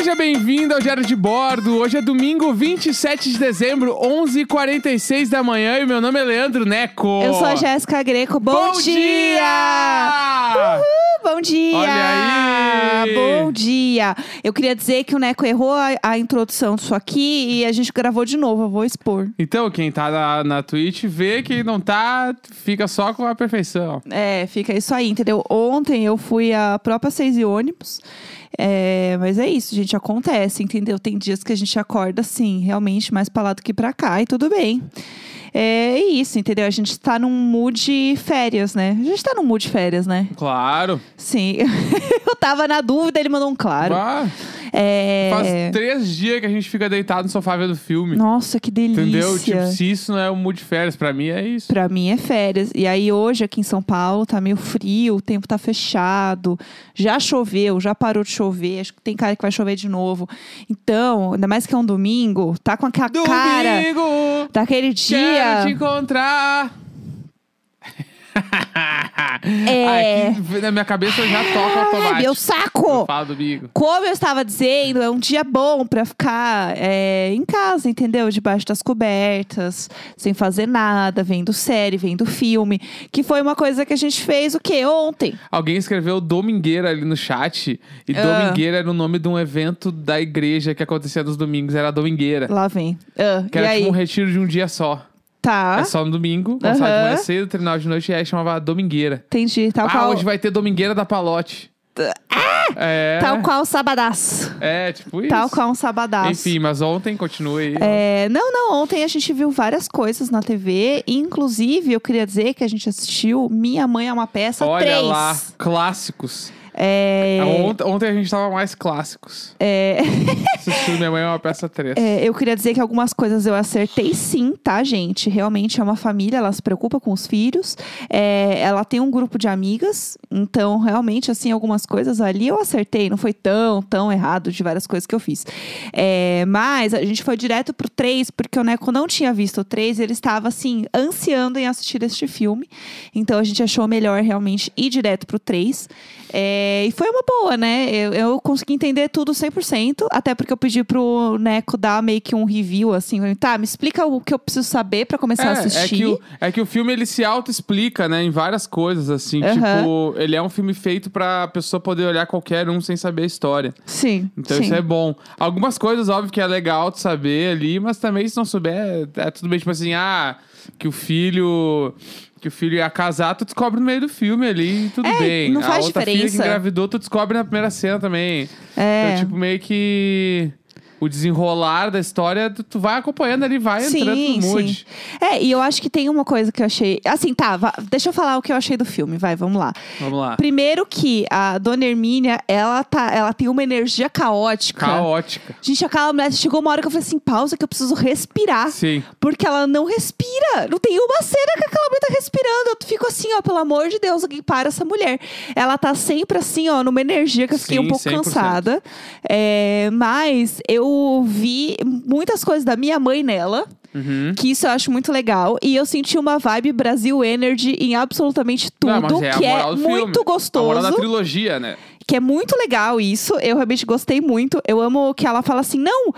seja bem-vindo ao Diário de Bordo. Hoje é domingo 27 de dezembro, 11h46 da manhã e meu nome é Leandro Neco. Eu sou a Jéssica Greco. Bom, Bom dia! dia! Uhul, bom dia! Olha aí! Bom dia! Eu queria dizer que o Neco errou a, a introdução disso aqui e a gente gravou de novo, eu vou expor. Então, quem tá na, na Twitch vê que não tá, fica só com a perfeição. É, fica isso aí, entendeu? Ontem eu fui a própria seis e ônibus. é, mas é isso, gente, acontece, entendeu? Tem dias que a gente acorda, assim, realmente mais pra lá do que pra cá, e tudo bem. É isso, entendeu? A gente tá num mood férias, né? A gente tá num mood férias, né? Claro. Sim. eu tava na dúvida, ele mandou um claro. Ah, É... Faz três dias que a gente fica deitado no sofá vendo filme. Nossa, que delícia. Entendeu? Tipo, se isso não é um mood de férias, pra mim é isso. Pra mim é férias. E aí hoje aqui em São Paulo tá meio frio, o tempo tá fechado. Já choveu, já parou de chover. Acho que tem cara que vai chover de novo. Então, ainda mais que é um domingo, tá com aquela cara Domingo! daquele dia. Quero te encontrar. É. Aqui na minha cabeça já toca Ai, automático. meu saco! Fala domingo. Como eu estava dizendo, é um dia bom pra ficar é, em casa, entendeu? Debaixo das cobertas, sem fazer nada, vendo série, vendo filme. Que foi uma coisa que a gente fez o quê? Ontem. Alguém escreveu Domingueira ali no chat. E Ah. Domingueira era o nome de um evento da igreja que acontecia nos domingos. Era Domingueira. Lá vem. Ah, Que e era aí? tipo um retiro de um dia só. Tá. É só no domingo. Começava de Aham. manhã cedo, treinava de noite e aí chamava Domingueira. Entendi. Tal ah, qual. hoje vai ter Domingueira da Palote. É. Tal qual sabadaço. É, tipo isso. Tal qual um sabadaço. Enfim, mas ontem continua aí. É, não, não, ontem a gente viu várias coisas na TV. Inclusive, eu queria dizer que a gente assistiu Minha Mãe é uma Peça Olha 3. lá, clássicos. É, Ontem, ontem a gente tava mais clássicos. é, Assistindo Minha Mãe é uma peça 3. é, eu queria dizer que algumas coisas eu acertei sim, tá, gente? Realmente é uma família, ela se preocupa com os filhos. É, ela tem um grupo de amigas, então realmente, assim, algumas coisas ali eu acertei. Não foi tão, tão errado de várias coisas que eu fiz. É, mas a gente foi direto pro 3, porque o Neco não tinha visto o 3, ele estava, assim, ansiando em assistir este filme. Então a gente achou melhor realmente ir direto pro 3. É, e foi uma boa, né? Eu, eu consegui entender tudo 100%, até porque eu pedi pro Neco dar meio que um review, assim, tá, me explica o que eu preciso saber pra começar a É, é, assistir. que o, é que o filme ele se auto-explica, né, em várias coisas, assim. Aham. Tipo, ele é um filme feito pra pessoa poder olhar qualquer um sem saber a história. Sim, Então sim. isso é bom. Algumas coisas, óbvio, que é legal de saber ali, mas também se não souber, é, é tudo bem. Tipo assim, ah, que o filho. Que o filho ia casar, tu descobre no meio do filme ali, e tudo É, bem. não a faz outra filha que diferença. engravidou, tu descobre na primeira cena também. É. Então, tipo, meio que. O desenrolar da história, tu, tu vai acompanhando ali, vai entrando no mood. sim. É, e eu acho que tem uma coisa que eu achei. Assim, tá, vá- deixa eu falar o que eu achei do filme, vai, vamos lá. Vamos lá. Primeiro que a dona Hermínia, ela, tá, ela tem uma energia caótica. Caótica. Gente, aquela mulher chegou uma hora que eu falei assim: pausa, que eu preciso respirar. Sim. Porque ela não respira. Não tem uma cena que aquela mulher tá respirando. Eu fico assim, ó, pelo amor de Deus, alguém para essa mulher. Ela tá sempre assim, ó, numa energia que eu fiquei Sim, um pouco 100%. cansada. É, mas eu vi muitas coisas da minha mãe nela. Uhum. Que isso eu acho muito legal. E eu senti uma vibe Brasil Energy em absolutamente tudo. Não, é que é do filme. muito A moral gostoso. da trilogia, né? Que é muito legal isso. Eu realmente gostei muito. Eu amo que ela fala assim: não,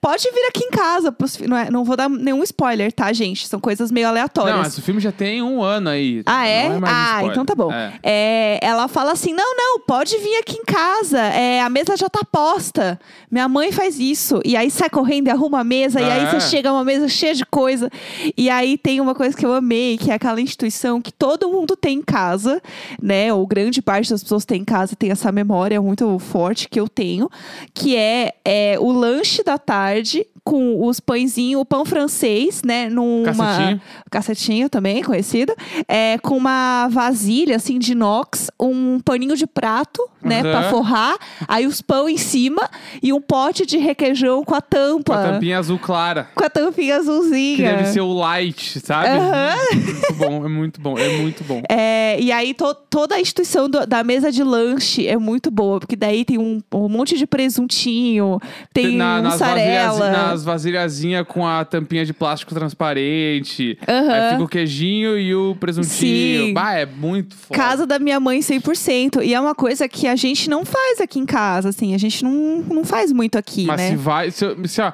pode vir aqui em casa. pros fi-" Não, é- não vou dar nenhum spoiler, tá, gente? São coisas meio aleatórias. Não, mas o filme já tem um ano aí. Ah, é? Mais ah, spoiler. então tá bom. É. É, ela fala assim: não, não, pode vir aqui em casa. É, a mesa já tá posta. Minha mãe faz isso. E aí sai correndo e arruma a mesa. E aí É. você chega a uma mesa cheia de coisa. E aí tem uma coisa que eu amei, que é aquela instituição que todo mundo tem em casa, né? Ou grande parte das pessoas tem em casa tem essa memória muito forte que eu tenho, que é, é o lanche da tarde tarde com os pãezinhos, o pão francês, né? Numa Cacetinho. cacetinho também, conhecido, é, com uma vasilha, assim, de inox, um paninho de prato, né, pra forrar, aí os pão em cima e um pote de requeijão com a tampa. Com a tampinha azul clara. Com a tampinha Que azulzinha. deve ser o light, sabe? Aham. Muito bom, é muito bom, é muito bom. É, e aí to- toda a instituição do- da mesa de lanche é muito boa, porque daí tem um, um monte de presuntinho, tem Na- nas, mussarela. vasilhas, nas umas vasilhazinhas com a tampinha de plástico transparente. Aham. Aí fica o queijinho e o presuntinho. Sim. Bah, é muito foda. Casa da minha mãe 100%. E é uma coisa que a gente não faz aqui em casa, assim. A gente não, não faz muito aqui, Mas né? se vai. Se, se, ó,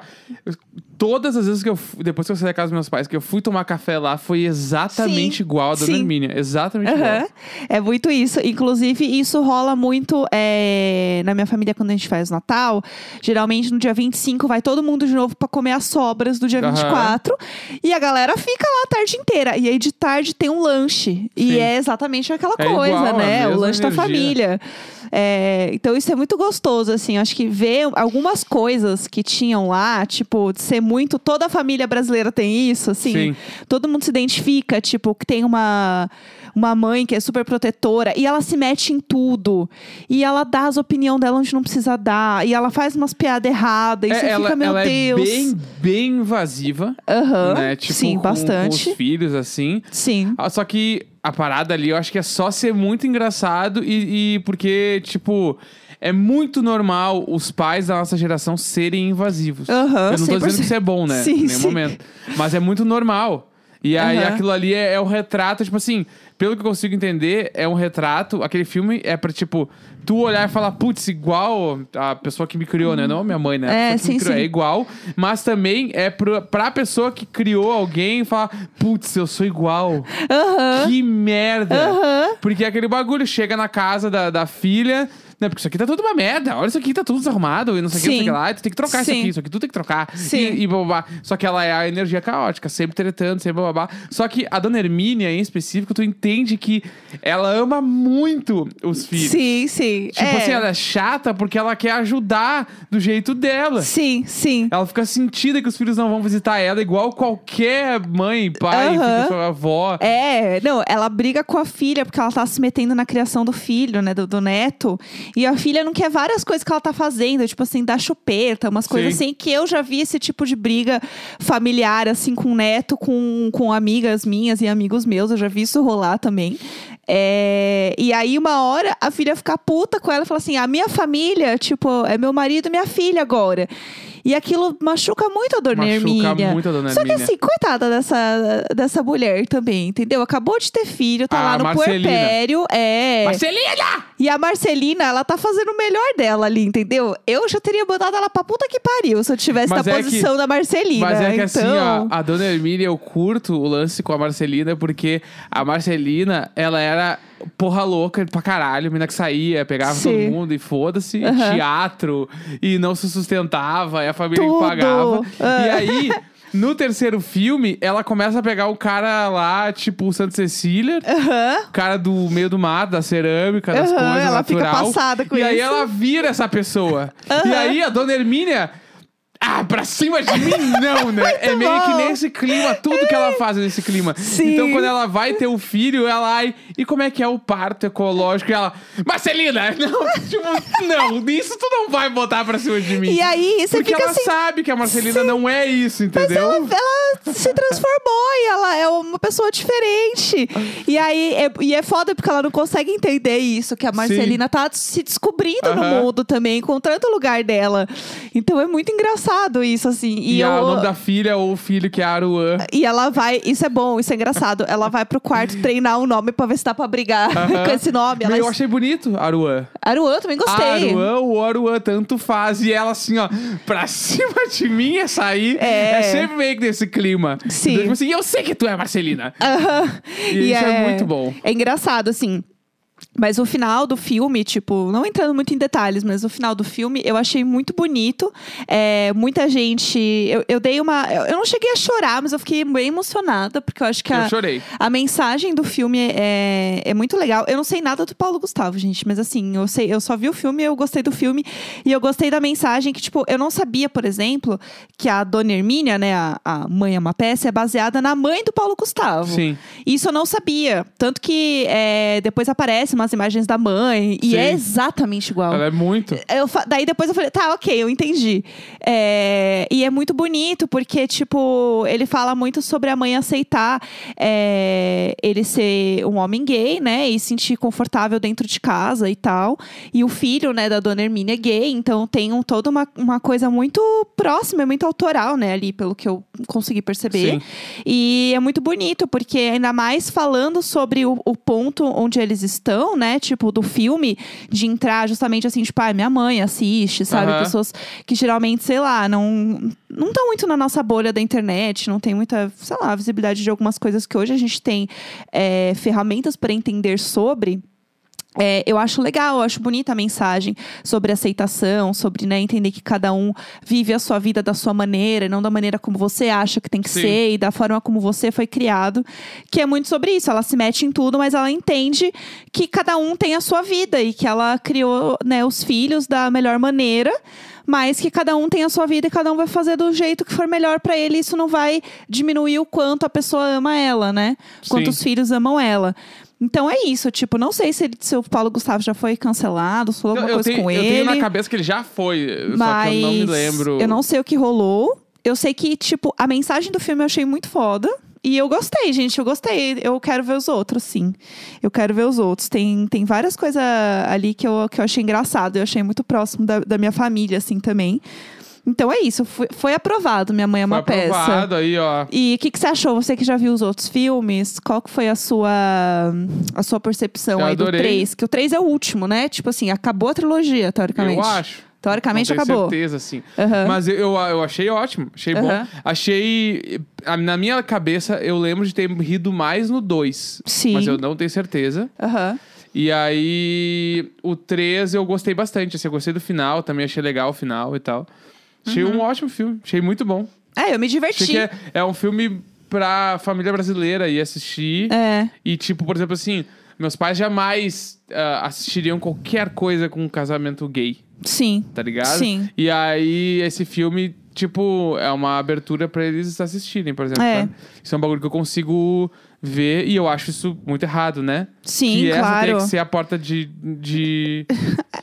todas as vezes que eu. fu- Depois que eu saí da casa dos meus pais, que eu fui tomar café lá, foi exatamente Sim, igual a sim. Hermínia. Exatamente Aham. igual. É muito isso. Inclusive, isso rola muito é, na minha família quando a gente faz Natal. Geralmente, no dia 25, vai todo mundo de novo pra comer as sobras do dia Aham. 24. E a galera fica lá a tarde inteira. E aí, de tarde, tem um lanche. E Sim. é exatamente aquela É coisa, igual, né? O lanche da energia. família. É, então, isso é muito gostoso, assim. Acho que ver algumas coisas que tinham lá, tipo, de ser muito. Toda a família brasileira tem isso, assim. Sim. Todo mundo se identifica, tipo, que tem uma, uma mãe que é super protetora e ela se mete em tudo. E ela dá as opiniões dela onde não precisa dar. E ela faz umas piadas erradas. E É, você ela fica, meu ela Deus. é bem, bem invasiva. Aham. né? Tipo, Sim, com, bastante. Com os filhos, assim. Sim. Ah, Só que a parada ali, eu acho que é só ser muito engraçado e, e porque, tipo, é muito normal os pais da nossa geração serem invasivos. Aham, eu não tô 100%. dizendo que isso é bom, né? Sim, em nenhum sim. momento. Mas é muito normal. E aí Aham. aquilo ali é, é o retrato, tipo assim, pelo que eu consigo entender, é um retrato. Aquele filme é pra, tipo, tu olhar e falar, putz, igual a pessoa que me criou, né? Não a minha mãe, né? É, me sim, criou, sim. É igual, mas também é pra, pra pessoa que criou alguém falar, putz, eu sou igual. Aham. Que merda! Aham. Porque é aquele bagulho chega na casa da, da filha. Né, porque isso aqui tá tudo uma merda. Olha isso aqui, tá tudo desarrumado. E não sei o que, não sei o que lá. e Tu tem que trocar isso Sim. aqui. Isso aqui tu tem que trocar. Sim. E, e babá. Só que ela é a energia caótica, sempre tretando, sempre babá. Só que a dona Hermínia, em específico, tu entende que ela ama muito os filhos. Sim, sim. Tipo é. assim, ela é chata porque ela quer ajudar do jeito dela. Sim, sim. Ela fica sentida que os filhos não vão visitar ela, igual qualquer mãe, pai, fica sua avó. É, não, ela briga com a filha porque ela tá se metendo na criação do filho, né, do, do neto. E a filha não quer várias coisas que ela tá fazendo, tipo assim, dar chupeta, umas coisas Sim. assim, que eu já vi esse tipo de briga familiar, assim, com o neto, com, com amigas minhas e amigos meus, eu já vi isso rolar também. É, e aí, uma hora, a filha fica puta com ela e fala assim: a minha família, tipo, é meu marido e minha filha agora. E aquilo machuca muito a dona Machuca Hermínia. muito a dona Só que Hermínia. assim, coitada dessa, dessa mulher também, entendeu? Acabou de ter filho, tá A lá no Marcelina. puerpério. É. Marcelina! E a Marcelina, ela tá fazendo o melhor dela ali, entendeu? Eu já teria botado ela pra puta que pariu se eu tivesse Mas na é que- posição da Marcelina. Mas é que então... assim, ó, a dona Hermínia, eu curto o lance com a Marcelina, porque a Marcelina, ela era porra louca pra caralho, menina que saía, pegava Sim. todo mundo e foda-se, Aham. teatro, e não se sustentava, e a família que Tudo. pagava. Ah. E aí. No terceiro filme, ela começa a pegar o cara lá, tipo o Santa Cecília, Aham. o cara do meio do mato, da cerâmica, das coisas ela fica natural. passada com e aí isso. ela vira essa pessoa. E Aham. aí a dona Hermínia. Ah, pra cima de mim não, né? é meio bom. que nesse clima, tudo que ela faz é nesse clima. Sim. Então quando ela vai ter o filho, ela ai, e como é que é o parto ecológico? E ela, Marcelina, não, tipo, não, isso tu não vai botar pra cima de mim. E aí, você Porque ela assim. sabe que a Marcelina não é isso, entendeu? Ela, ela se transformou e ela é uma pessoa diferente. E aí, é, e é foda porque ela não consegue entender isso, que a Marcelina tá se descobrindo no mundo também, encontrando o lugar dela. Então é muito engraçado isso, assim. E, E, a- eu, o nome da filha ou o filho, que é Aruan. e ela vai, isso é bom, isso é engraçado. Ela vai pro quarto treinar um nome pra ver se dá pra brigar com esse nome. Ela, Eu achei bonito, Aruan. Aruan, também gostei. Aruan ou Aruan, tanto faz. E ela assim, ó, pra cima de mim essa aí. É. É, sempre meio que nesse clima. Sim. Então, tipo assim, eu sei que tu é Marcelina. Aham. E isso é muito bom. É engraçado, assim. Mas o final do filme, tipo, não entrando muito em detalhes, mas o final do filme eu achei muito bonito. É, muita gente. Eu, eu dei uma. Eu eu não cheguei a chorar, mas eu fiquei bem emocionada, porque eu acho que a, Eu chorei. a mensagem do filme é, é muito legal. Eu não sei nada do Paulo Gustavo, gente, mas assim, eu sei, eu só vi o filme, eu gostei do filme e eu gostei da mensagem que, tipo, eu não sabia, por exemplo, que a Dona Hermínia, né, a, a mãe é uma peça, é baseada na mãe do Paulo Gustavo. Sim. Isso eu não sabia. Tanto que é, depois aparece aparecem umas imagens da mãe e Sim. é exatamente igual. Ela é muito. Eu daí depois eu falei, tá, ok, eu entendi. É, e é muito bonito, porque, tipo, ele fala muito sobre a mãe aceitar é, ele ser um homem gay, né? E sentir confortável dentro de casa e tal. E o filho, né, da dona Hermínia é gay, então tem um, toda uma, uma coisa muito próxima, é muito autoral, né, ali, pelo que eu consegui perceber. Sim. E é muito bonito, porque ainda mais falando sobre o, o ponto onde eles estão, né? Tipo, do filme, de entrar justamente assim, tipo, ah, minha mãe assiste, sabe? Aham. Pessoas que geralmente, sei lá, não não estão muito na nossa bolha da internet, não tem muita, sei lá, visibilidade de algumas coisas que hoje a gente tem é, ferramentas para entender sobre. É, eu acho legal, eu acho bonita a mensagem sobre aceitação, sobre né, entender que cada um vive a sua vida da sua maneira, e não da maneira como você acha que tem que Sim. ser e da forma como você foi criado. Que é muito sobre isso. Ela se mete em tudo, mas ela entende que cada um tem a sua vida e que ela criou né, os filhos da melhor maneira. Mas que cada um tem a sua vida e cada um vai fazer do jeito que for melhor pra ele. Isso não vai diminuir o quanto a pessoa ama ela, né? Quanto Sim. os filhos amam ela. Então é isso, tipo, não sei se, ele, se o Paulo Gustavo já foi cancelado, se falou Eu, alguma eu coisa tenho, com eu ele. tenho na cabeça que ele já foi, só mas que eu não me lembro. eu não sei o que rolou. Eu sei que, tipo, a mensagem do filme eu achei muito foda. E eu gostei, gente, eu gostei. Eu quero ver os outros, sim. Eu quero ver os outros. Tem, tem várias coisas ali que eu, que eu achei engraçado. Eu achei muito próximo da, da minha família, assim, também. Então é isso. Foi, foi aprovado Minha Mãe é uma Foi peça. aprovado aí, ó. E o que, que você achou? Você que já viu os outros filmes, qual que foi a sua, a sua percepção Eu aí do adorei. 3? Que o 3 é o último, né? Tipo assim, acabou a trilogia, teoricamente. Eu acho. Teoricamente não tenho acabou. certeza, sim. Aham. Mas eu, eu, eu achei ótimo, achei bom. Aham. Achei. Na minha cabeça, eu lembro de ter rido mais no 2. Sim. Mas eu não tenho certeza. Aham. E aí, o 3 eu gostei bastante. Assim, eu gostei do final, também achei legal o final e tal. Achei Uhum. um ótimo filme, achei muito bom. É, eu me Achei diverti. que é, é um filme pra família brasileira ir assistir. É. E, tipo, por exemplo, assim, meus pais jamais ah, assistiriam qualquer coisa com um casamento gay, Sim. tá ligado? Sim. E aí, esse filme, tipo, é uma abertura pra eles assistirem, por exemplo. É. sabe? Isso é um bagulho que eu consigo ver e eu acho isso muito errado, né? Sim, que essa claro. tem que ser a porta de. de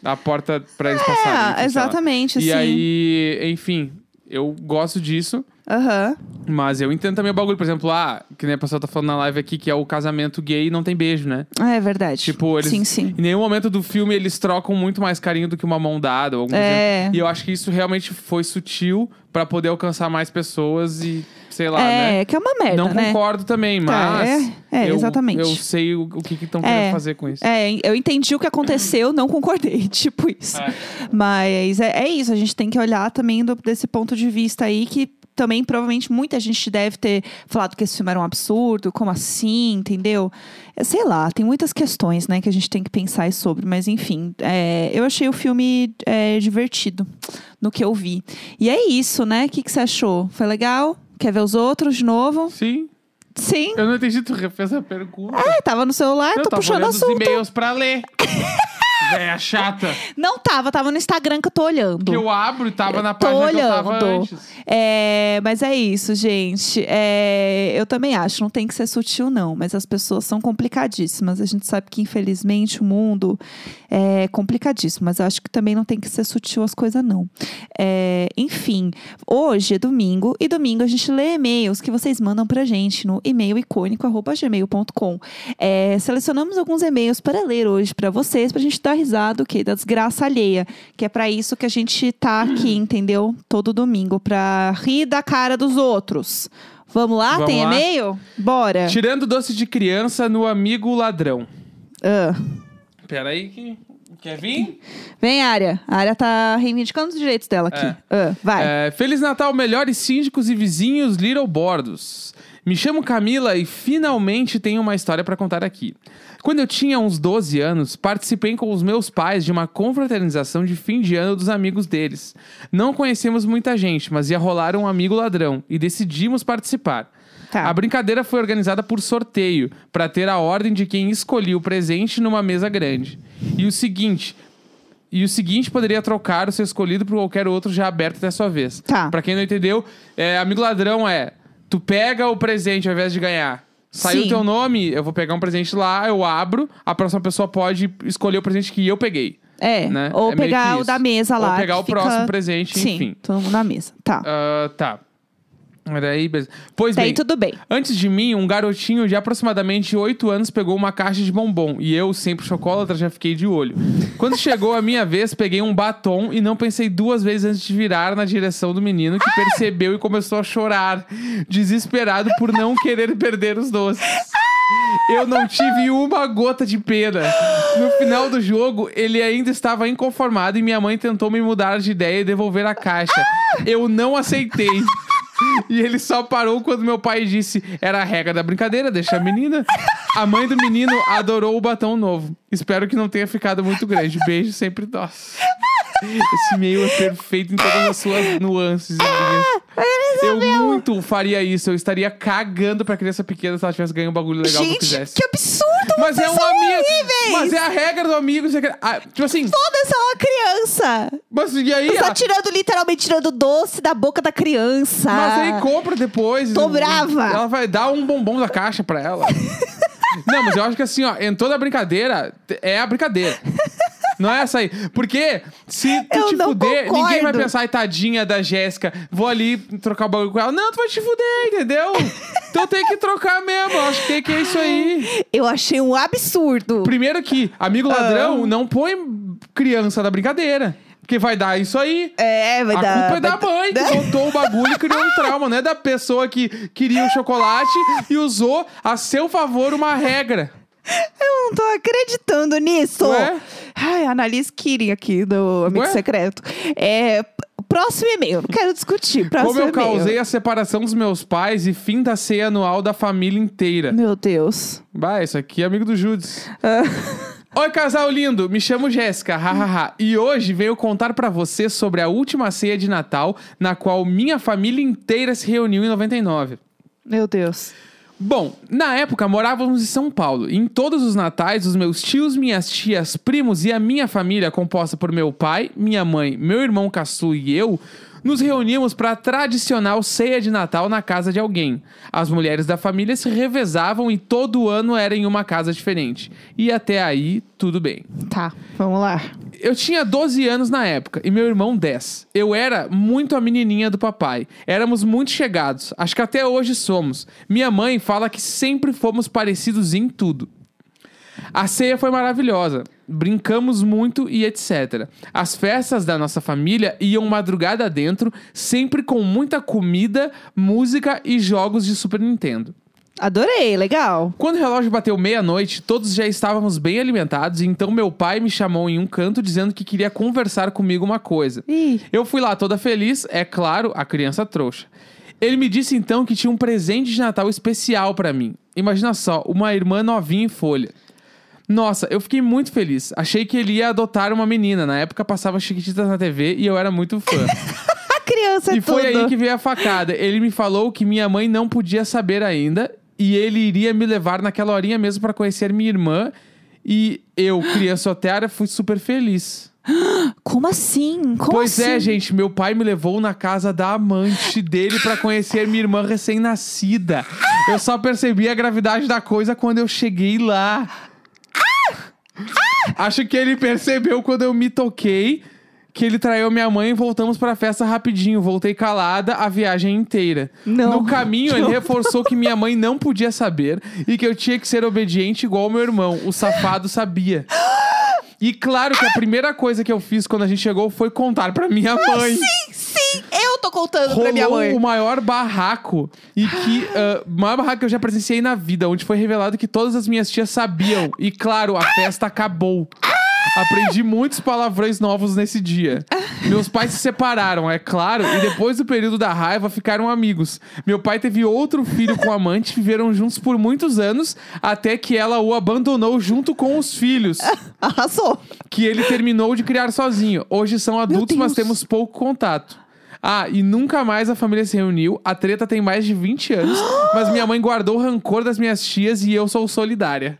a porta pra eles passarem. É, lá. exatamente, E sim. aí, enfim, eu gosto disso. Aham. Mas eu entendo também o bagulho, por exemplo, ah, que nem a pessoa tá falando na live aqui, que é o casamento gay e não tem beijo, né? É verdade. Tipo, eles. Sim, sim. Em nenhum momento do filme eles trocam muito mais carinho do que uma mão dada. Ou algum É. exemplo. E eu acho que isso realmente foi sutil pra poder alcançar mais pessoas e, sei lá, é, né? que é uma merda, não né? concordo também, mas. é, é, eu, exatamente. Eu sei o, o que estão É. querendo fazer com isso. É, eu entendi o que aconteceu, não concordei, tipo isso. É. Mas é, é isso, a gente tem que olhar também do- desse ponto de vista aí que também provavelmente muita gente deve ter falado que esse filme era um absurdo, como assim, entendeu? É, sei lá, tem muitas questões, né, que a gente tem que pensar sobre, mas enfim, é, eu achei o filme é, divertido no que eu vi. E é isso, né? O que, que você achou? Foi legal? Quer ver os outros de novo? Sim. Sim. Eu não entendi, tu refez a pergunta. É, tava no celular, eu tô tava puxando olhando os assunto. e-mails pra ler. Véia chata. Não tava, tava no Instagram que eu tô olhando. Que eu abro e tava na tô página que eu tava olhando. antes. É, mas é isso, gente. É, eu também acho, não tem que ser sutil, não. Mas as pessoas são complicadíssimas. A gente sabe que, infelizmente, o mundo é complicadíssimo. Mas eu acho que também não tem que ser sutil as coisas, não. É, enfim, hoje é domingo. E domingo a gente lê e-mails que vocês mandam pra gente no e-mail icônico.gmail.com. É, selecionamos alguns e-mails para ler hoje pra vocês, pra gente dar risada o quê? Da desgraça alheia. Que é pra isso que a gente tá aqui, entendeu? Todo domingo, pra rir da cara dos outros. Vamos lá? Vamos Tem lá. e-mail? Bora. Tirando doce de criança no amigo ladrão. Ah. Pera aí que... Quer vir? Vem, Área. A Área tá reivindicando os direitos dela aqui. É. Ah, vai. É, Feliz Natal, melhores síndicos e vizinhos Little Bordos. Me chamo Camila e finalmente tenho uma história pra contar aqui. Quando eu tinha uns 12 anos, participei com os meus pais de uma confraternização de fim de ano dos amigos deles. Não conhecemos muita gente, mas ia rolar um amigo ladrão e decidimos participar. Tá. A brincadeira foi organizada por sorteio, para ter a ordem de quem escolhia o presente numa mesa grande. E o seguinte, e o seguinte poderia trocar o seu escolhido por qualquer outro já aberto até a sua vez. Tá. Pra quem não entendeu, é, amigo ladrão é tu pega o presente ao invés de ganhar. Saiu Sim. teu nome, eu vou pegar um presente lá, eu abro, a próxima pessoa pode escolher o presente que eu peguei. É. né? Ou É meio que pegar o isso. da mesa lá. Ou pegar que o fica- próximo presente, Sim, enfim. todo mundo na mesa. Tá. Ah, tá. Beleza. Pois Daí bem, tudo bem. Antes de mim, um garotinho de aproximadamente 8 anos pegou uma caixa de bombom. E eu, sempre chocolatra, já fiquei de olho. Quando chegou a minha vez, peguei um batom e não pensei duas vezes antes de virar na direção do menino, que percebeu e começou a chorar, desesperado por não querer perder os doces. Eu não tive uma gota de pena. No final do jogo, ele ainda estava inconformado e minha mãe tentou me mudar de ideia e devolver a caixa. Eu não aceitei. E ele só parou quando meu pai disse: era a regra da brincadeira, deixa a menina. A mãe do menino adorou o batom novo. Espero que não tenha ficado muito grande. Beijo sempre, nossa. Esse e-mail é perfeito em todas as suas nuances. linhas. Eu muito faria isso. Eu estaria cagando pra criança pequena se ela tivesse ganho um bagulho legal que eu fizesse. que absurdo! Mas é um amigo. horríveis! Mas é a regra do amigo. ah, tipo assim, Foda-se, é uma criança! mas e aí? Você tá tirando, literalmente, tirando doce da boca da criança. Mas aí compra depois. Tô brava. Ela vai dar um bombom da caixa pra ela. Não, mas eu acho que assim, ó, entrou na brincadeira, é a brincadeira. Não é essa aí. Porque se tu Eu te não fuder, concordo. ninguém vai pensar, ai, tadinha da Jéssica, vou ali trocar o bagulho com ela. Não, tu vai te fuder, entendeu? então tem que trocar mesmo. Eu acho que tem que é isso aí. Eu achei um absurdo. Primeiro que amigo Ah. ladrão não põe criança na brincadeira. Porque vai dar isso aí. É, vai A dar. culpa é da mãe que botou o bagulho e criou um trauma, não é da pessoa que queria o chocolate e usou a seu favor uma regra. Eu não tô acreditando nisso. Ué? Ai, analise Kirin aqui do Amigo Ué? Secreto. É, próximo e-mail. Não quero discutir. Próximo Como eu causei a separação dos meus pais e fim da ceia anual da família inteira. Meu Deus. Bah, isso aqui é amigo do Judas. Ah, Oi, casal lindo! Me chamo Jéssica, hahaha. E hoje venho contar pra você sobre a última ceia de Natal, na qual minha família inteira se reuniu em 99. meu Deus. Bom, na época morávamos em São Paulo. E em todos os natais, os meus tios, minhas tias, primos e a minha família, composta por meu pai, minha mãe, meu irmão caçula e eu, nos reuníamos para a tradicional ceia de Natal na casa de alguém. As mulheres da família se revezavam e todo ano era em uma casa diferente. E até aí, tudo bem. Tá, vamos lá. Eu tinha 12 anos na época e meu irmão 10. Eu era muito a menininha do papai. Éramos muito chegados. Acho que até hoje somos. Minha mãe fala que sempre fomos parecidos em tudo. A ceia foi maravilhosa. Brincamos muito e etc. As festas da nossa família iam madrugada dentro, sempre com muita comida, música e jogos de Super Nintendo. Adorei, legal. Quando o relógio bateu meia-noite, todos já estávamos bem alimentados, e então meu pai me chamou em um canto dizendo que queria conversar comigo uma coisa. Ih, Eu fui lá toda feliz, é claro, a criança trouxa. Ele me disse então que tinha um presente de Natal especial pra mim. Imagina só, uma irmã novinha em folha. Nossa, eu fiquei muito feliz. Achei que ele ia adotar uma menina. Na época passava Chiquititas na TV e eu era muito fã. a criança é E foi tudo. aí que veio a facada. Ele me falou que minha mãe não podia saber ainda e ele iria me levar naquela horinha mesmo pra conhecer minha irmã. E eu, criança otária, fui super feliz. Como assim? Como pois assim? é, gente, meu pai me levou na casa da amante dele pra conhecer minha irmã recém-nascida. Eu só percebi a gravidade da coisa quando eu cheguei lá. Acho que ele percebeu quando eu me toquei que ele traiu minha mãe e voltamos pra festa rapidinho. Voltei calada a viagem inteira. Não. No caminho, ele reforçou que minha mãe não podia saber e que eu tinha que ser obediente igual meu irmão. O safado sabia. E claro que a primeira coisa que eu fiz quando a gente chegou foi contar pra minha mãe. Sim, sim, eu tô contando pra Rolou minha mãe. o maior barraco e que ah, o maior barraco que eu já presenciei na vida, onde foi revelado que todas as minhas tias sabiam. E claro, a festa acabou. Aprendi muitos palavrões novos nesse dia. Meus pais se separaram, é claro, e depois do período da raiva ficaram amigos. Meu pai teve outro filho com amante, viveram juntos por muitos anos, até que ela o abandonou junto com os filhos, Arrasou. que ele terminou de criar sozinho. Hoje são adultos, mas temos pouco contato. Ah, e nunca mais a família se reuniu. A treta tem mais de 20 anos, mas minha mãe guardou o rancor das minhas tias e eu sou solidária.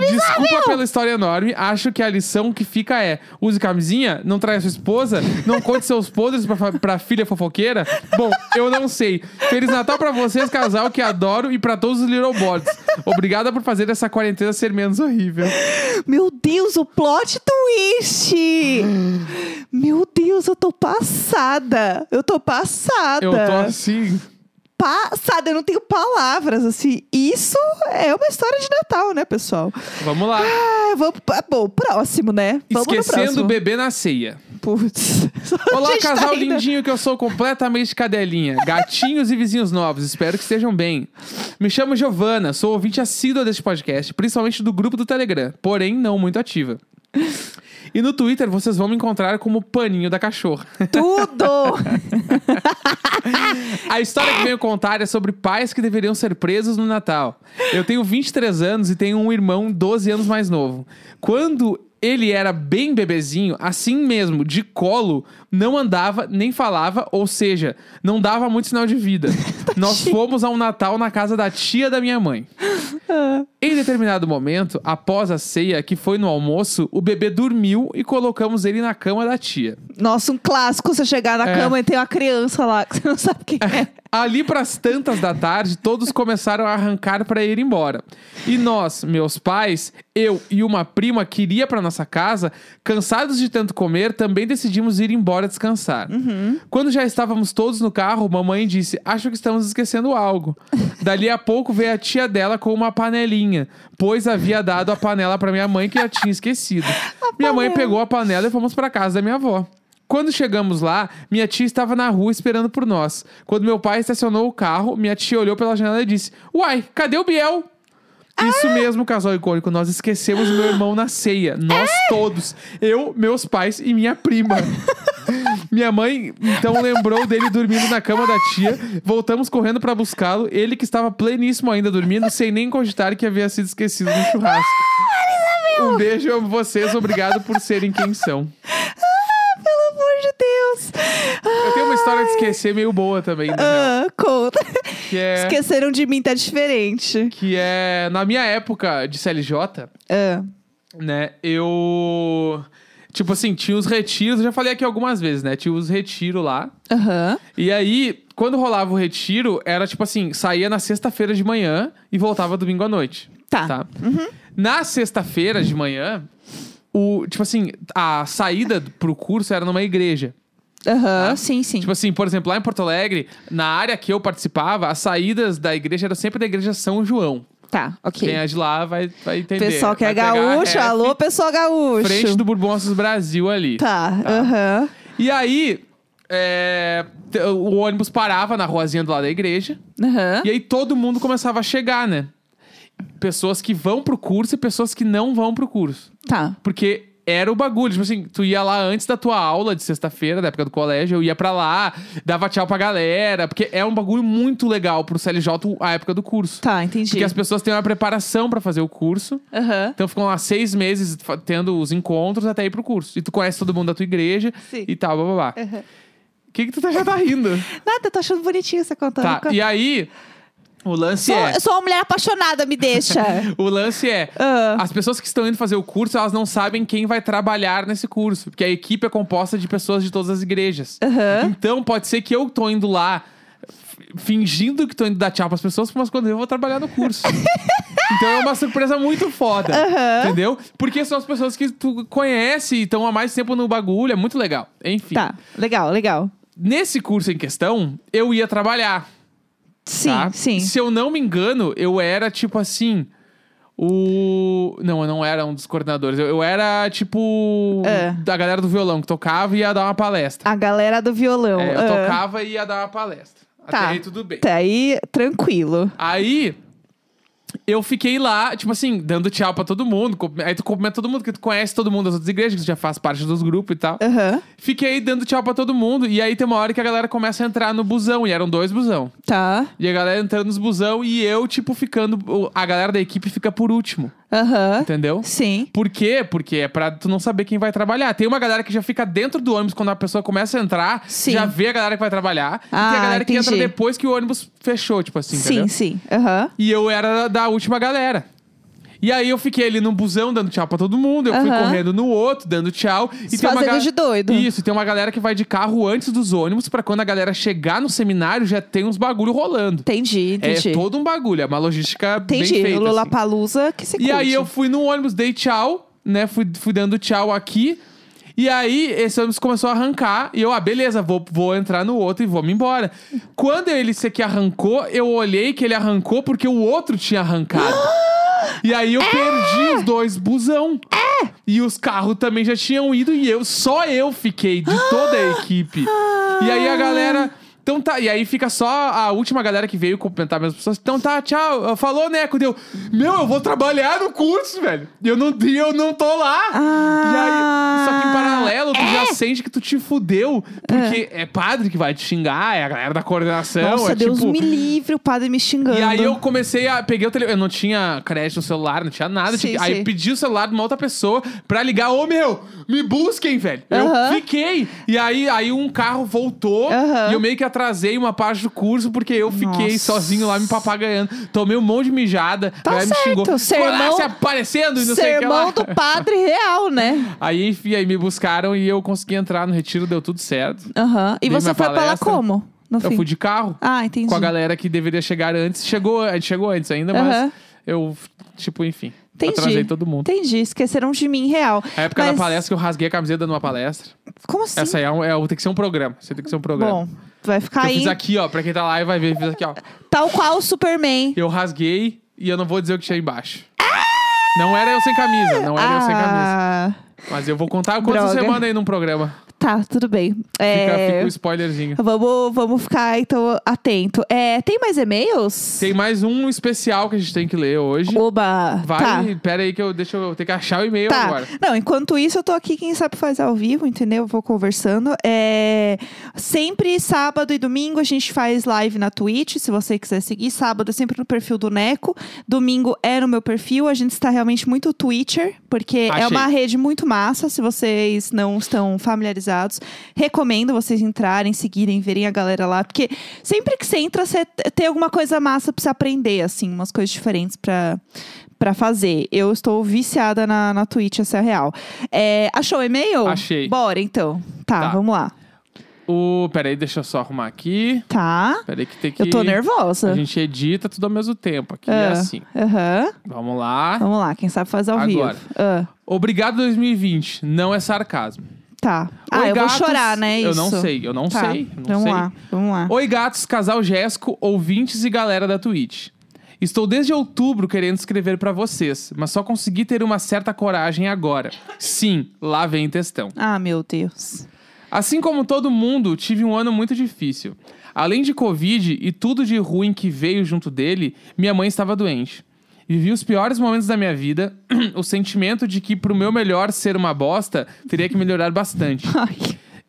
Ai, Desculpa pela história enorme. Acho que a lição que fica é: use camisinha, não traia sua esposa, não conte seus podres pra, pra filha fofoqueira. Bom, eu não sei. Feliz Natal pra vocês, casal que adoro, e pra todos os Little Boards. Obrigada por fazer essa quarentena ser menos horrível. Meu Deus, o plot twist! Meu Deus, eu tô passada. Eu tô passada. Eu tô assim. Passada, eu não tenho palavras, assim. Isso é uma história de Natal, né, pessoal? Vamos lá. Ah, vamos, ah, bom, próximo, né? Vamos Esquecendo o bebê na ceia. Putz. Olá, tá casal indo- lindinho que eu sou completamente cadelinha. Gatinhos e vizinhos novos, espero que estejam bem. Me chamo Giovana, sou ouvinte assídua deste podcast, principalmente do grupo do Telegram, porém não muito ativa. E no Twitter vocês vão me encontrar como paninho da cachorra. Tudo! A história que venho contar é sobre pais que deveriam ser presos no Natal. Eu tenho 23 anos e tenho um irmão 12 anos mais novo. Quando ele era bem bebezinho, assim mesmo, de colo, não andava nem falava, ou seja, não dava muito sinal de vida. Nós fomos a um Natal na casa da tia da minha mãe. Em determinado momento, após a ceia, que foi no almoço, o bebê dormiu e colocamos ele na cama da tia. Nossa, um clássico você chegar na É. cama e tem uma criança lá que você não sabe quem é. Ali pras tantas da tarde, todos começaram a arrancar para ir embora. E nós, meus pais, eu e uma prima que iria para nossa casa, cansados de tanto comer, também decidimos ir embora descansar. Quando já estávamos todos no carro, mamãe disse: "Acho que estamos esquecendo algo". Dali a pouco veio a tia dela com uma panelinha, pois havia dado a panela para minha mãe que já tinha esquecido. Minha mãe pegou a panela e fomos para casa da minha avó. Quando chegamos lá, minha tia estava na rua esperando por nós. Quando meu pai estacionou o carro, minha tia olhou pela janela e disse: Uai, cadê o Biel? Isso mesmo, casal icônico. Nós esquecemos o meu irmão na ceia. Nós todos. Eu, meus pais e minha prima. minha mãe, então, lembrou dele dormindo na cama da tia. Voltamos correndo pra buscá-lo. Ele que estava pleníssimo ainda dormindo, sem nem cogitar que havia sido esquecido no churrasco. Um beijo, amo vocês. Obrigado por serem quem são. Pelo amor de Deus. Eu tenho uma história de esquecer meio boa também, né? Ah, conta. Que é, Esqueceram de mim, tá diferente. que é na minha época de CLJ, Ah, né? Eu tipo assim, tinha os retiros, eu já falei aqui algumas vezes, né? Tinha os retiros lá. Aham. E aí, quando rolava o retiro, era tipo assim, saía na sexta-feira de manhã e voltava domingo à noite. Tá. Na sexta-feira de manhã, o, tipo assim, a saída pro curso era numa igreja. Aham, Tá. sim, sim. Tipo assim, por exemplo, lá em Porto Alegre, na área que eu participava, as saídas da igreja eram sempre da igreja São João. tá, ok. Quem é de lá vai, vai entender. Pessoal que é Vai a gaúcho, alô, pessoal gaúcho. Frente do Bourbon Assos Brasil ali. Tá, aham. E aí, é, o ônibus parava na ruazinha do lado da igreja. Aham. E aí todo mundo começava a chegar, né? Pessoas que vão pro curso e pessoas que não vão pro curso. Tá. Porque era o bagulho. Tipo assim, tu ia lá antes da tua aula de sexta-feira, da época do colégio, eu ia pra lá, dava tchau pra galera. Porque é um bagulho muito legal pro CLJ a época do curso. Tá, entendi. Porque as pessoas têm uma preparação pra fazer o curso. Aham. Então ficam lá seis meses tendo os encontros até ir pro curso. E tu conhece todo mundo da tua igreja Sim. e tal, blá blá blá. Aham. O que, que tu tá- já tá rindo? Nada, eu tô achando bonitinho você contando. tá, e aí, o lance Sou, é. Eu sou uma mulher apaixonada, me deixa. O lance é. Ah. As pessoas que estão indo fazer o curso, elas não sabem quem vai trabalhar nesse curso. Porque a equipe é composta de pessoas de todas as igrejas. Aham. Então, pode ser que eu tô indo lá fingindo que tô indo dar tchau pras pessoas, mas quando eu vou trabalhar no curso. então é uma surpresa muito foda. Aham. Entendeu? Porque são as pessoas que tu conhece e estão há mais tempo no bagulho. É muito legal. Enfim. Tá, legal, legal. Nesse curso em questão, eu ia trabalhar. Sim, tá? sim. Se eu não me engano, eu era tipo assim. O. Não, eu não era um dos coordenadores. Eu, eu era tipo. É. Da galera do violão que tocava e ia dar uma palestra. A galera do violão. É, eu ah. tocava e ia dar uma palestra. Tá. Até aí tudo bem. Tá aí, tranquilo. Aí. Eu fiquei lá, tipo assim, dando tchau pra todo mundo. Aí tu cumprimenta todo mundo, que tu conhece todo mundo das outras igrejas, que tu já faz parte dos grupos e tal. Aham. Fiquei dando tchau pra todo mundo. E aí tem uma hora que a galera começa a entrar no busão. E eram dois busão. Tá. E a galera entrando nos busão e eu, tipo, ficando. A galera da equipe fica por último. Aham. Entendeu? Sim. Por quê? Porque é pra tu não saber quem vai trabalhar. Tem uma galera que já fica dentro do ônibus quando a pessoa começa a entrar, Sim. já vê a galera que vai trabalhar. e tem Ah, a galera que entra entendi. depois que o ônibus fechou, tipo assim, sim, entendeu? sim. Aham. E eu era da última galera. E aí eu fiquei ali no busão dando tchau pra todo mundo. Eu fui Aham. correndo no outro, dando tchau. Se fazendo ga- de doido. Isso, e tem uma galera que vai de carro antes dos ônibus pra quando a galera chegar no seminário já tem uns bagulho rolando. Entendi, entendi. É todo um bagulho, é uma logística bem entendi. feita. o assim. Que se E aí curte. eu fui no ônibus, dei tchau, né? Fui, fui dando tchau aqui. E aí, esse ônibus começou a arrancar. E eu, ah, beleza, vou, vou entrar no outro e vou me embora. Quando ele esse aqui arrancou, eu olhei que ele arrancou porque o outro tinha arrancado. E aí eu perdi os dois busão. E os carros também já tinham ido e eu, só eu fiquei de toda a equipe. E aí a galera. Então tá, e aí fica só a última galera que veio cumprimentar as pessoas. Então tá, tchau. Falou, Neco. Deu. Meu, eu vou trabalhar no curso, velho. E eu não, eu não tô lá. Ah. E aí, só que em paralelo, tu já sente que tu te fudeu. Porque é. padre que vai te xingar, é a galera da coordenação. Nossa, é Deus tipo. me livre, o padre me xingando. E aí eu comecei a. Peguei o telefone. Eu não tinha crédito no celular, não tinha nada. Sim, aí sim. pedi o celular de uma outra pessoa pra ligar. Ô meu, me busquem, velho. Aham. Eu fiquei. E aí, aí um carro voltou. Aham. E eu meio que atrasei uma parte do curso porque eu fiquei Nossa. sozinho lá me papagaiando. Tomei um monte de mijada. Tá a galera me xingou. sermão- Ficou lá se aparecendo e não sei o que lá. Sermão do padre real, né? Aí, enfim, aí me buscaram e eu consegui entrar no retiro, deu tudo certo. Aham. E Dei você minha foi pra lá palestra. como? No Eu fim? fui de carro. Ah, entendi. com a galera que deveria chegar antes. Chegou, a gente chegou antes ainda, mas eu, tipo, enfim, Entendi. atrasei todo mundo. Entendi. Esqueceram de mim, real. A época Mas- da palestra que eu rasguei a camiseta numa palestra. Como assim? Essa aí é, um, é, tem que ser um programa. Você tem que ser um programa. Bom, vai ficar eu aí fiz aqui, ó, pra quem tá lá e vai ver, fiz aqui, ó. tal qual o Superman. Eu rasguei e eu não vou dizer o que tinha embaixo. Não era eu sem camisa, não era eu sem camisa. Ah, Mas eu vou contar quantas Droga. manda aí num programa. tá, tudo bem. Fica, É, fica um spoilerzinho. vamos, vamos ficar, então, atento. É, tem mais e-mails? Tem mais um especial que a gente tem que ler hoje. Oba! Vai, tá. pera aí que eu deixa eu ter que achar o e-mail Tá. agora. Não, enquanto isso, eu tô aqui, quem sabe faz ao vivo, entendeu? Eu vou conversando. É... Sempre sábado e domingo a gente faz live na Twitch, se você quiser seguir. Sábado é sempre no perfil do Neco. Domingo é no meu perfil. A gente está realmente muito Twitcher, porque é Achei. uma rede muito massa. Se vocês não estão familiarizados, recomendo vocês entrarem, seguirem, verem a galera lá. Porque sempre que você entra, você tem alguma coisa massa pra você aprender, assim, umas coisas diferentes pra, pra fazer. Eu estou viciada na, na Twitch, essa é a real. É, achou o e-mail? Achei. Bora, então. Tá, Tá. vamos lá. O, pera aí, deixa eu só arrumar aqui. Tá. Pera aí que tem que... Eu tô nervosa. A gente edita tudo ao mesmo tempo. Aqui é Ah, assim. Aham. Vamos lá. Vamos lá, quem sabe faz ao Agora. vivo. Ah, Obrigado 2020. Não é sarcasmo. tá. Ah, Oi, eu gatos. vou chorar, né? Eu Isso. não sei, eu não Tá, sei. eu não Vamos sei. lá, vamos lá. Oi, gatos, casal Jéssico, ouvintes e galera da Twitch. Estou desde outubro querendo escrever pra vocês, mas só consegui ter uma certa coragem agora. Sim, lá vem textão. Ah, meu Deus. Assim como todo mundo, tive um ano muito difícil. Além de Covid e tudo de ruim que veio junto dele, minha mãe estava doente. Vivi os piores momentos da minha vida, o sentimento de que, pro meu melhor ser uma bosta, teria que melhorar bastante. Ai.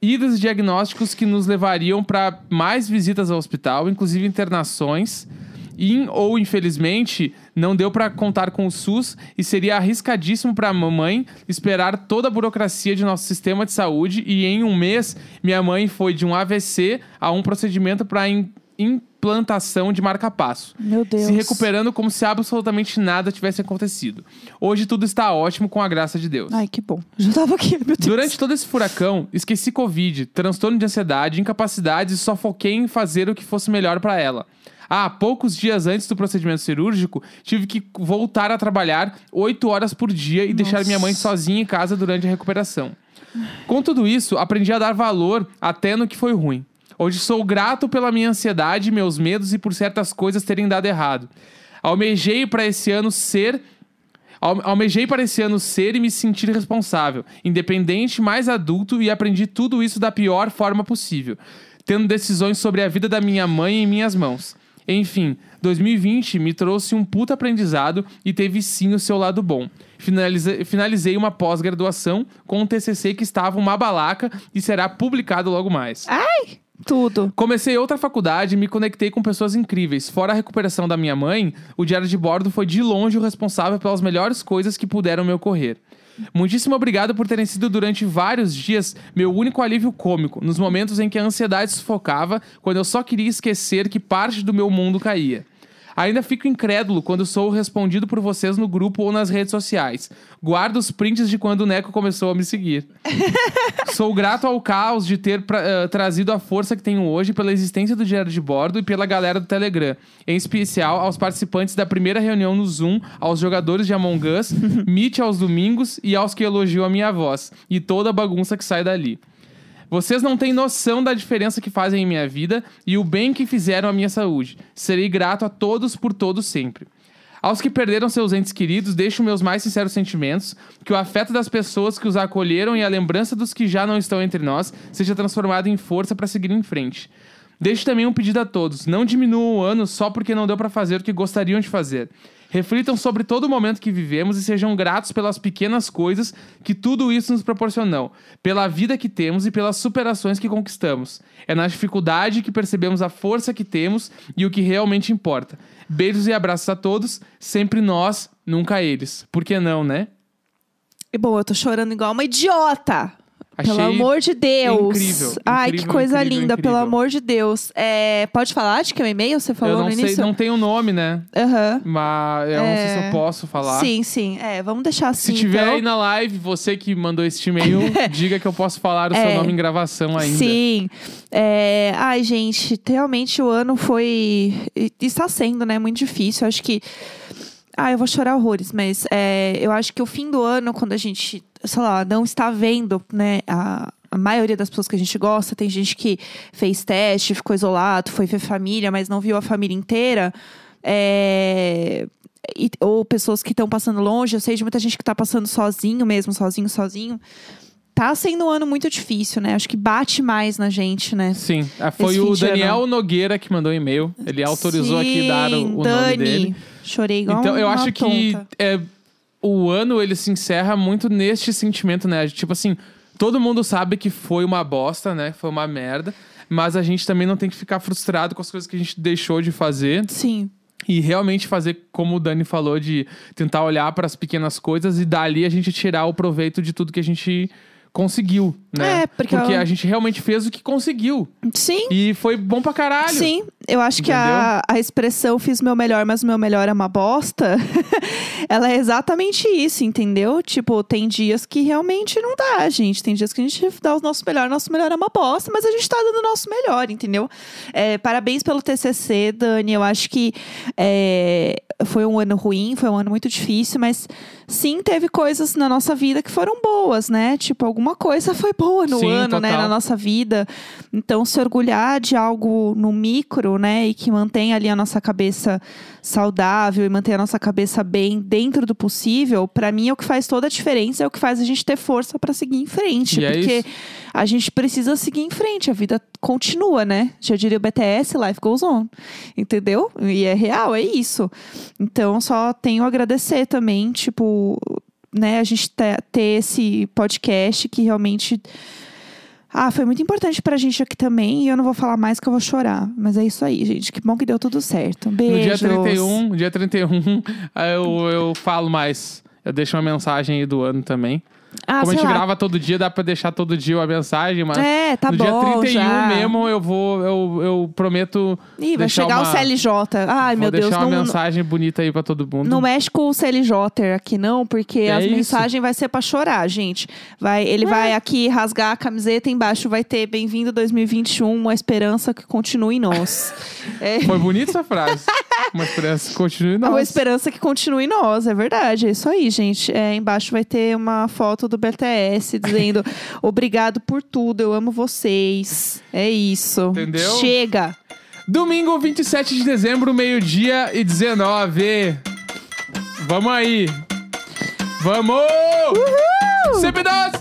Idas e diagnósticos que nos levariam para mais visitas ao hospital, inclusive internações. In, ou, infelizmente, não deu para contar com o SUS e seria arriscadíssimo para a mamãe esperar toda a burocracia de nosso sistema de saúde. E em um mês, minha mãe foi de um AVC a um procedimento para implantação de marca-passo Meu Deus. se recuperando como se absolutamente nada tivesse acontecido. Hoje tudo está ótimo com a graça de Deus. Ai, que bom. Já tava aqui, meu Deus. Durante todo esse furacão, esqueci Covid, transtorno de ansiedade, incapacidade e só foquei em fazer o que fosse melhor para ela. Ah, poucos dias antes do procedimento cirúrgico, tive que voltar a trabalhar oito horas por dia e deixar minha mãe sozinha em casa durante a recuperação. Com tudo isso, aprendi a dar valor até no que foi ruim. Hoje sou grato pela minha ansiedade, meus medos e por certas coisas terem dado errado. Almejei para esse ano ser Al- Almejei para esse ano ser e me sentir responsável, independente, mais adulto e aprendi tudo isso da pior forma possível, tendo decisões sobre a vida da minha mãe em minhas mãos. Enfim, 2020 me trouxe um puta aprendizado e teve sim o seu lado bom. Finalize- finalizei uma pós-graduação com um TCC que estava uma balaca e será publicado logo mais. Tudo. Comecei outra faculdade e me conectei com pessoas incríveis. Fora a recuperação da minha mãe, o diário de bordo foi de longe o responsável pelas melhores coisas que puderam me ocorrer. Muitíssimo obrigado por terem sido durante vários dias meu único alívio cômico, nos momentos em que a ansiedade sufocava, quando eu só queria esquecer que parte do meu mundo caía. Ainda fico incrédulo quando sou respondido por vocês no grupo ou nas redes sociais. Guardo os prints de quando o Neco começou a me seguir. sou grato ao caos de ter pra- eh, trazido a força que tenho hoje pela existência do Diário de Bordo e pela galera do Telegram. Em especial aos participantes da primeira reunião no Zoom, aos jogadores de Among Us, Meet aos domingos e aos que elogiam a minha voz. E toda a bagunça que sai dali. Vocês não têm noção da diferença que fazem em minha vida e o bem que fizeram à minha saúde. Serei grato a todos por todos sempre. Aos que perderam seus entes queridos, deixo meus mais sinceros sentimentos, que o afeto das pessoas que os acolheram e a lembrança dos que já não estão entre nós seja transformado em força para seguir em frente. Deixo também um pedido a todos: não diminuam o ano só porque não deu para fazer o que gostariam de fazer. Reflitam sobre todo o momento que vivemos e sejam gratos pelas pequenas coisas que tudo isso nos proporcionou, pela vida que temos e pelas superações que conquistamos. É na dificuldade que percebemos a força que temos e o que realmente importa. Beijos e abraços a todos, sempre nós, nunca eles. Por que não, né? E, Bom, eu tô chorando igual uma idiota. Achei pelo amor de Deus. incrível, Ai, incrível, que coisa incrível, linda, pelo amor de Deus. É, pode falar de que é um e-mail? Você falou eu não no sei, início? não tem o nome, né? Aham. Mas eu não sei se eu posso falar. Sim, sim. É, vamos deixar assim. Se tiver então. aí na live, você que mandou este e-mail, diga que eu posso falar o seu É. nome em gravação ainda. Sim. É, Ai, gente, realmente o ano foi. Está sendo, né? Muito difícil. Acho que. Ah, eu vou chorar horrores, mas é, eu acho que o fim do ano, quando a gente, sei lá, não está vendo, né, a, a maioria das pessoas que a gente gosta, tem gente que fez teste, ficou isolado, foi ver família, mas não viu a família inteira. É, e- ou pessoas que estão passando longe, eu sei de muita gente que está passando sozinho mesmo, sozinho, sozinho. Tá sendo um ano muito difícil, né? Acho que bate mais na gente, né? Sim, ah, foi Esse o Daniel. Nogueira que mandou o e-mail. Ele autorizou aqui dar o, Sim, o Dani, nome dele. Chorei igual Então eu acho que tonta. é, o ano ele se encerra muito neste sentimento, né? Tipo assim, todo mundo sabe que foi uma bosta, né? Foi uma merda. Mas a gente também não tem que ficar frustrado com as coisas que a gente deixou de fazer. Sim. E realmente fazer, como o Dani falou, de tentar olhar para as pequenas coisas e dali a gente tirar o proveito de tudo que a gente conseguiu, né? É, porque eu- a gente realmente fez o que conseguiu. Sim. E foi bom pra caralho. Sim, eu acho que a, a expressão fiz meu melhor, mas o meu melhor é uma bosta, ela é exatamente isso, entendeu? Tipo, tem dias que realmente não dá, gente. Tem dias que a gente dá o nosso melhor, nosso melhor é uma bosta, mas a gente tá dando o nosso melhor, entendeu? É, parabéns pelo TCC, Dani. Eu acho que é, foi um ano ruim, foi um ano muito difícil, mas sim, teve coisas na nossa vida que foram boas, né? Tipo, alguma coisa foi boa no Sim, ano, né? total. Na nossa vida. Então, se orgulhar de algo no micro, né? E que mantém ali a nossa cabeça saudável e manter a nossa cabeça bem dentro do possível, pra mim é o que faz toda a diferença, é o que faz a gente ter força pra seguir em frente. E é porque isso. a gente precisa seguir em frente, a vida continua, né? Já diria o BTS, life goes on. Entendeu? E é real, é isso. Então, só tenho a agradecer também, tipo, né, a gente te- ter esse podcast que realmente. Ah, foi muito importante pra gente aqui também. E eu não vou falar mais que eu vou chorar. Mas é isso aí, gente. Que bom que deu tudo certo. No Beijos. dia 31, dia 31, aí eu, eu falo mais. Eu deixo uma mensagem aí do ano também. Ah, Como a gente lá. grava todo dia, dá pra deixar todo dia uma mensagem, mas É, tá no bom. dia 31 já. mesmo eu vou, eu, eu prometo Ih, vai chegar uma- o CLJ. Ai, vou meu Deus, deixar uma não- mensagem bonita aí pra todo mundo. Não mexe com o CLJ aqui, não, porque É as isso. mensagens vai ser pra chorar, gente. Vai, ele vai aqui rasgar a camiseta embaixo, vai ter bem-vindo 2021, uma esperança que continue em nós. É, Foi bonita essa frase. Uma esperança que continue uma nossa. esperança que continue em nós, é verdade. É isso aí, gente. É, embaixo vai ter uma foto do BTS dizendo obrigado por tudo, eu amo vocês. É isso. Entendeu? Chega. Domingo, 27 de dezembro, meio-dia e 19. Vamos aí. Vamos! Uhul! Sempre nós!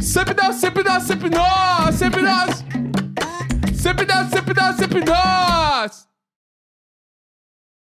Sempre nós, sempre nós, sempre nós! Sempre nós! Sempre nós, sempre nós, sempre nós!